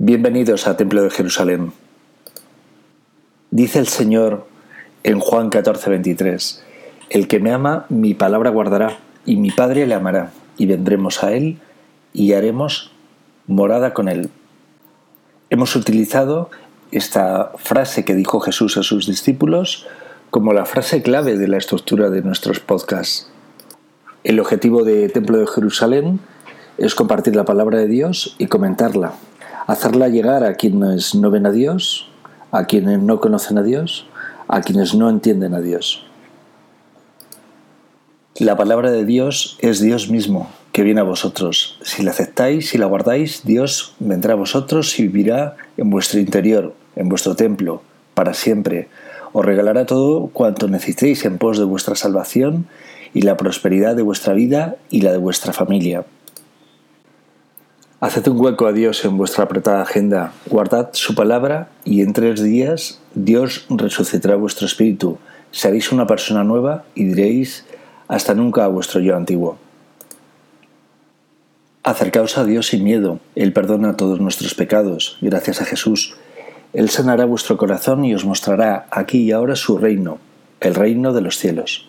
Bienvenidos a Templo de Jerusalén. Dice el Señor en Juan 14, 23, El que me ama, mi palabra guardará, y mi Padre le amará, y vendremos a él y haremos morada con él. Hemos utilizado esta frase que dijo Jesús a sus discípulos como la frase clave de la estructura de nuestros podcasts. El objetivo de Templo de Jerusalén es compartir la palabra de Dios y comentarla hacerla llegar a quienes no ven a Dios, a quienes no conocen a Dios, a quienes no entienden a Dios. La palabra de Dios es Dios mismo, que viene a vosotros. Si la aceptáis y la guardáis, Dios vendrá a vosotros y vivirá en vuestro interior, en vuestro templo, para siempre. Os regalará todo cuanto necesitéis en pos de vuestra salvación y la prosperidad de vuestra vida y la de vuestra familia. Haced un hueco a Dios en vuestra apretada agenda, guardad su palabra y en tres días Dios resucitará vuestro espíritu, seréis una persona nueva y diréis hasta nunca a vuestro yo antiguo. Acercaos a Dios sin miedo, Él perdona todos nuestros pecados, gracias a Jesús. Él sanará vuestro corazón y os mostrará aquí y ahora su reino, el reino de los cielos.